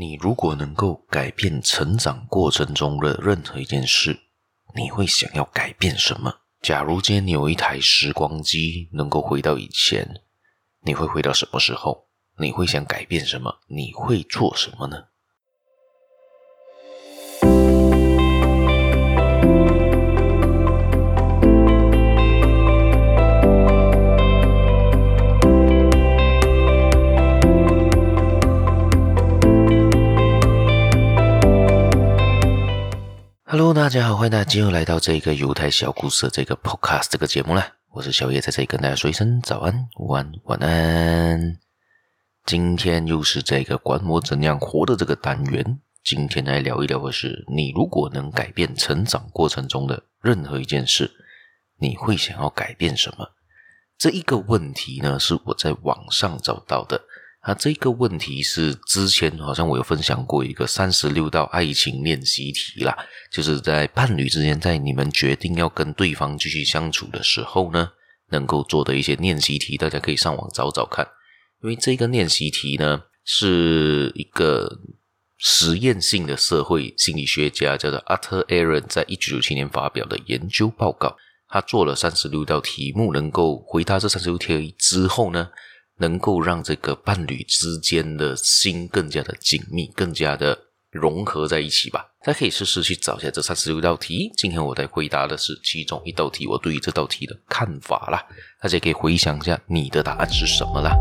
你如果能够改变成长过程中的任何一件事，你会想要改变什么？假如今天你有一台时光机，能够回到以前，你会回到什么时候？你会想改变什么？你会做什么呢大家好，欢迎大家今日来到这个犹太小故事的这个 Podcast 这个节目啦。我是小叶，在这里跟大家说一声早安、午安、晚安。今天又是这个管我怎样活的这个单元。今天来聊一聊的是，你如果能改变成长过程中的任何一件事，你会想要改变什么？这一个问题呢，是我在网上找到的。啊，这个问题是之前好像我有分享过一个三十六道爱情练习题啦，就是在伴侣之间，在你们决定要跟对方继续相处的时候呢，能够做的一些练习题，大家可以上网找找看。因为这个练习题呢，是一个实验性的社会心理学家叫做 Arthur Aron 在一九九七年发表的研究报告。他做了三十六道题目，能够回答这三十六题之后呢，能够让这个伴侣之间的心更加的紧密，更加的融合在一起吧。大家可以试试去找一下这三十六道题。今天我在回答的是其中一道题，我对于这道题的看法啦。大家可以回想一下你的答案是什么啦。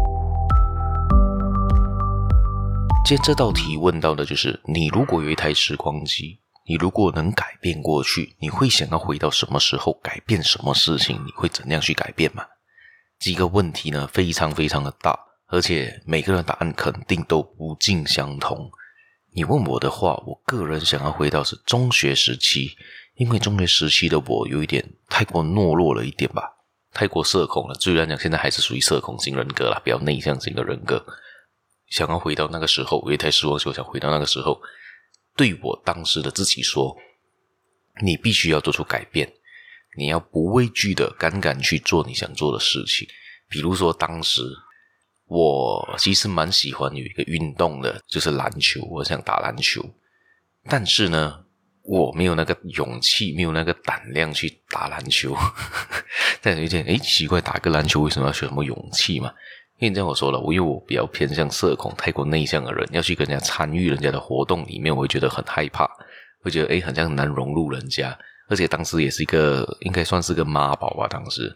今天这道题问到的就是：你如果有一台时光机，你如果能改变过去，你会想要回到什么时候，改变什么事情？你会怎样去改变吗？几个问题呢，非常非常的大，而且每个人答案肯定都不尽相同。你问我的话，我个人想要回到是中学时期，因为中学时期的我有一点太过懦弱了一点吧，太过社恐了。虽然讲现在还是属于社恐型人格啦，比较内向型的人格。想要回到那个时候，我也太失望，就想回到那个时候，对我当时的自己说：“你必须要做出改变。”你要不畏惧的，敢敢去做你想做的事情。比如说，当时我其实蛮喜欢有一个运动的，就是篮球。我想打篮球，但是呢，我没有那个勇气，没有那个胆量去打篮球。但有一点，诶，奇怪，打个篮球为什么要学什么勇气嘛？因为这样我说了，我因为我比较偏向社恐、太过内向的人，要去跟人家参与人家的活动里面，我会觉得很害怕，会觉得诶，好像很难融入人家。而且当时也是一个，应该算是个妈宝吧。当时，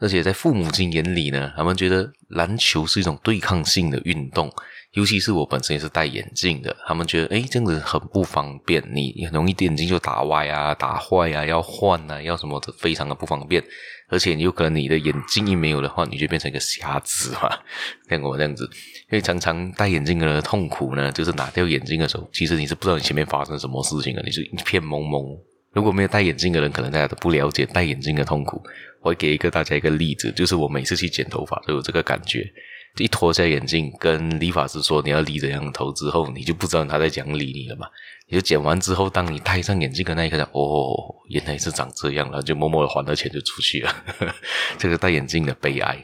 而且在父母亲眼里呢，他们觉得篮球是一种对抗性的运动，尤其是我本身也是戴眼镜的，他们觉得诶，这样子很不方便，你很容易眼镜就打歪啊、打坏啊，要换啊，要什么的，非常的不方便。而且有可能你的眼镜一没有的话，你就变成一个瞎子嘛，像我这样子。因为常常戴眼镜的痛苦呢，就是拿掉眼镜的时候，其实你是不知道你前面发生什么事情的，你是一片蒙蒙。如果没有戴眼镜的人，可能大家都不了解戴眼镜的痛苦。我会给一个大家一个例子，就是我每次去剪头发都有这个感觉。一脱下眼镜，跟理发师说你要理怎样的头之后，你就不知道他在讲理你了嘛。你就剪完之后，当你戴上眼镜的那一刻，哦，原来是长这样，然后就默默的还了钱就出去了。这个戴眼镜的悲哀，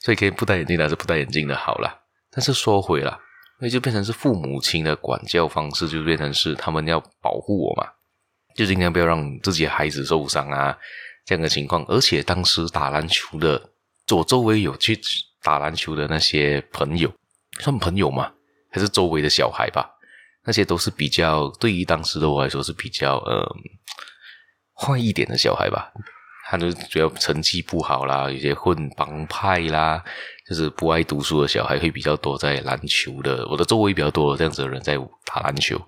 所以可以不戴眼镜的还是不戴眼镜的好了。但是说回了，那就变成是父母亲的管教方式，就变成是他们要保护我嘛。就尽量不要让自己的孩子受伤啊，这样的情况。而且当时打篮球的，我周围有去打篮球的那些朋友，算朋友嘛？还是周围的小孩吧？那些都是比较，对于当时的我来说是比较呃坏一点的小孩吧。他就主要成绩不好啦，有些混帮派啦，就是不爱读书的小孩会比较多在篮球的。我的周围比较多这样子的人在打篮球。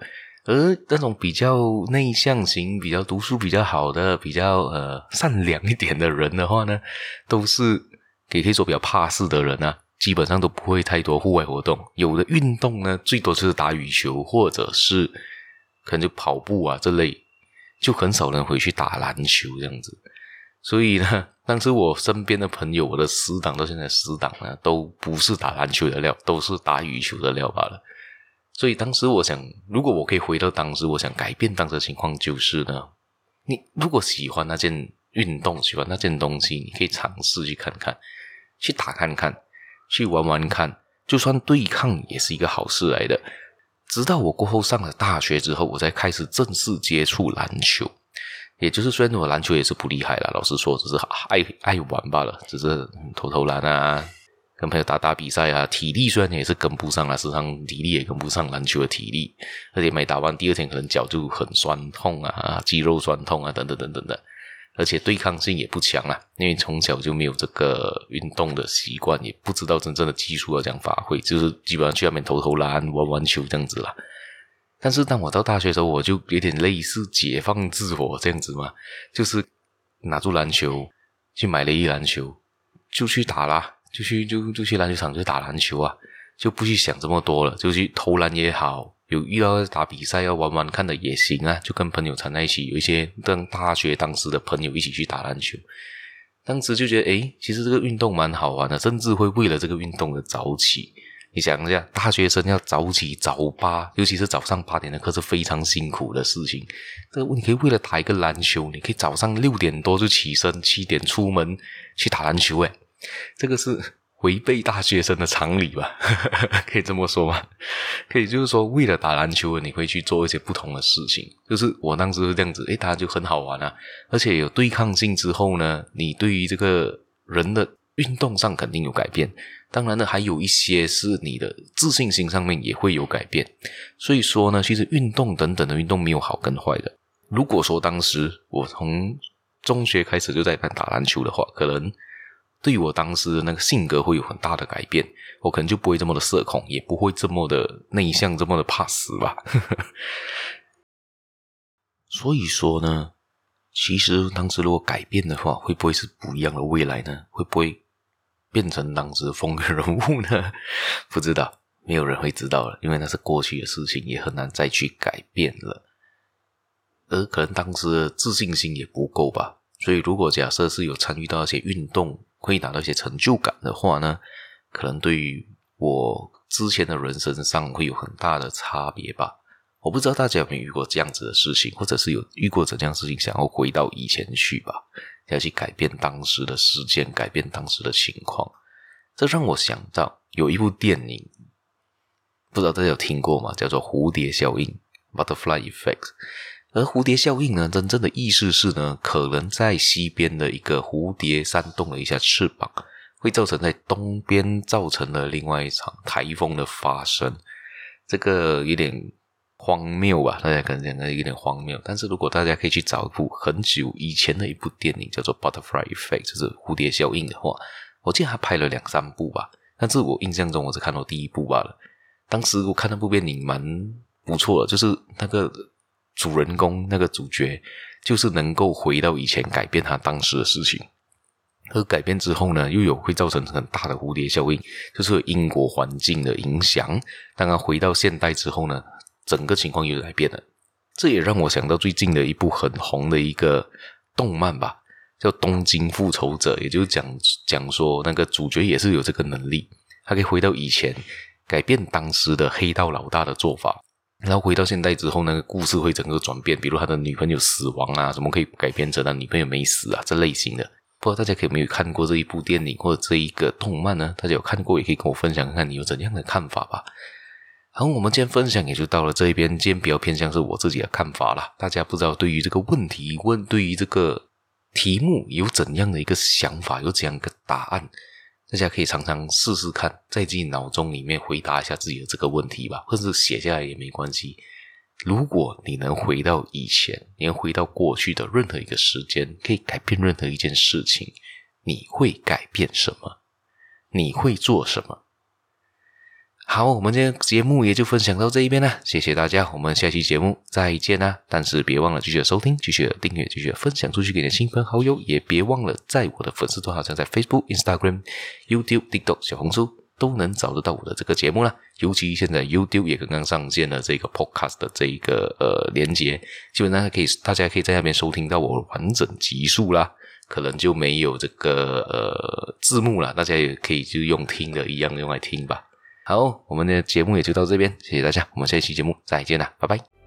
而那种比较内向型、比较读书比较好的、比较呃善良一点的人的话呢，都是也可以说比较怕事的人啊，基本上都不会太多户外活动。有的运动呢，最多就是打羽球，或者是可能就跑步啊这类，就很少人会去打篮球这样子。所以呢，当时我身边的朋友，我的死党到现在死党呢，都不是打篮球的料，都是打羽球的料罢了。所以当时我想，如果我可以回到当时，我想改变当时的情况就是呢，你如果喜欢那件运动，喜欢那件东西，你可以尝试去看看，去打看看，去玩玩看，就算对抗也是一个好事来的。直到我过后上了大学之后，我才开始正式接触篮球。也就是虽然我篮球也是不厉害啦，老实说，只是爱爱玩罢了，只是投投篮啊，跟朋友打打比赛啊。体力虽然也是跟不上啊，时常体力也跟不上篮球的体力，而且每打完第二天可能脚就很酸痛啊，肌肉酸痛啊，等等等等的。而且对抗性也不强啊，因为从小就没有这个运动的习惯，也不知道真正的技术要怎样发挥，就是基本上去外面投投篮、玩玩球这样子啦。但是当我到大学的时候，我就有点类似解放自我这样子嘛，就是拿住篮球，去买了一篮球，就去打啦，就去就就去篮球场就打篮球啊，就不去想这么多了，就去投篮也好，有遇到打比赛要玩玩看的也行啊，就跟朋友缠在一起，有一些跟大学当时的朋友一起去打篮球，当时就觉得诶，其实这个运动蛮好玩的，甚至会为了这个运动而早起。你想一下，大学生要早起早八，尤其是早上八点的课是非常辛苦的事情。这个你可以为了打一个篮球，你可以早上六点多就起身，七点出门去打篮球。诶，这个是违背大学生的常理吧？可以这么说吗？可以，就是说为了打篮球，你会去做一些不同的事情。就是我当时是这样子，诶，打篮球很好玩啊，而且有对抗性之后呢，你对于这个人的运动上肯定有改变。当然呢，还有一些是你的自信心上面也会有改变。所以说呢，其实运动等等的运动没有好跟坏的。如果说当时我从中学开始就在打篮球的话，可能对于我当时的那个性格会有很大的改变。我可能就不会这么的社恐，也不会这么的内向，这么的怕死吧。所以说呢，其实当时如果改变的话，会不会是不一样的未来呢？会不会？变成当时风云人物呢？不知道，没有人会知道了，因为那是过去的事情，也很难再去改变了。而可能当时的自信心也不够吧，所以如果假设是有参与到一些运动，会拿到一些成就感的话呢，可能对于我之前的人生上会有很大的差别吧。我不知道大家有没有遇过这样子的事情，或者是有遇过怎样事情，想要回到以前去吧。要去改变当时的事件，改变当时的情况，这让我想到有一部电影，不知道大家有听过吗？叫做《蝴蝶效应》（Butterfly Effect）。而蝴蝶效应呢，真正的意思是呢，可能在西边的一个蝴蝶扇动了一下翅膀，会造成在东边造成了另外一场台风的发生。这个有点。荒谬吧，大家可能觉得有点荒谬。但是如果大家可以去找一部很久以前的一部电影，叫做《Butterfly Effect》，就是蝴蝶效应的话，我记得他拍了两三部吧。但是我印象中我只看到第一部罢了。当时我看那部电影蛮不错的，就是那个主人公那个主角，就是能够回到以前改变他当时的事情，而改变之后呢，又有会造成很大的蝴蝶效应，就是因果环境的影响。当他回到现代之后呢，整个情况又改变了，这也让我想到最近的一部很红的一个动漫吧，叫《东京复仇者》，也就是讲讲说那个主角也是有这个能力，他可以回到以前，改变当时的黑道老大的做法，然后回到现代之后，那个故事会整个转变，比如他的女朋友死亡啊，什么可以改编成他女朋友没死啊，这类型的。不知道大家可有没有看过这一部电影或者这一个动漫呢？大家有看过也可以跟我分享看看你有怎样的看法吧。好，我们今天分享也就到了这一边。今天比较偏向是我自己的看法啦。大家不知道对于这个问题问，对于这个题目有怎样的一个想法，有怎样一个答案？大家可以常常试试看，在自己脑中里面回答一下自己的这个问题吧，或者写下来也没关系。如果你能回到以前，你能回到过去的任何一个时间，可以改变任何一件事情，你会改变什么？你会做什么？好，我们今天节目也就分享到这一边了，谢谢大家，我们下期节目再见啦！但是别忘了继续收听，继续订阅，继续分享出去给你的亲朋好友，也别忘了在我的粉丝团，好像在 Facebook、Instagram、YouTube、TikTok、小红书都能找得到我的这个节目了。尤其现在 YouTube 也刚刚上线了这个 Podcast 的这一个呃连接，基本上可以大家可以在那边收听到我完整集数啦，可能就没有这个呃字幕了，大家也可以就用听的一样用来听吧。好，我们的节目也就到这边，谢谢大家，我们下期节目再见啦，拜拜。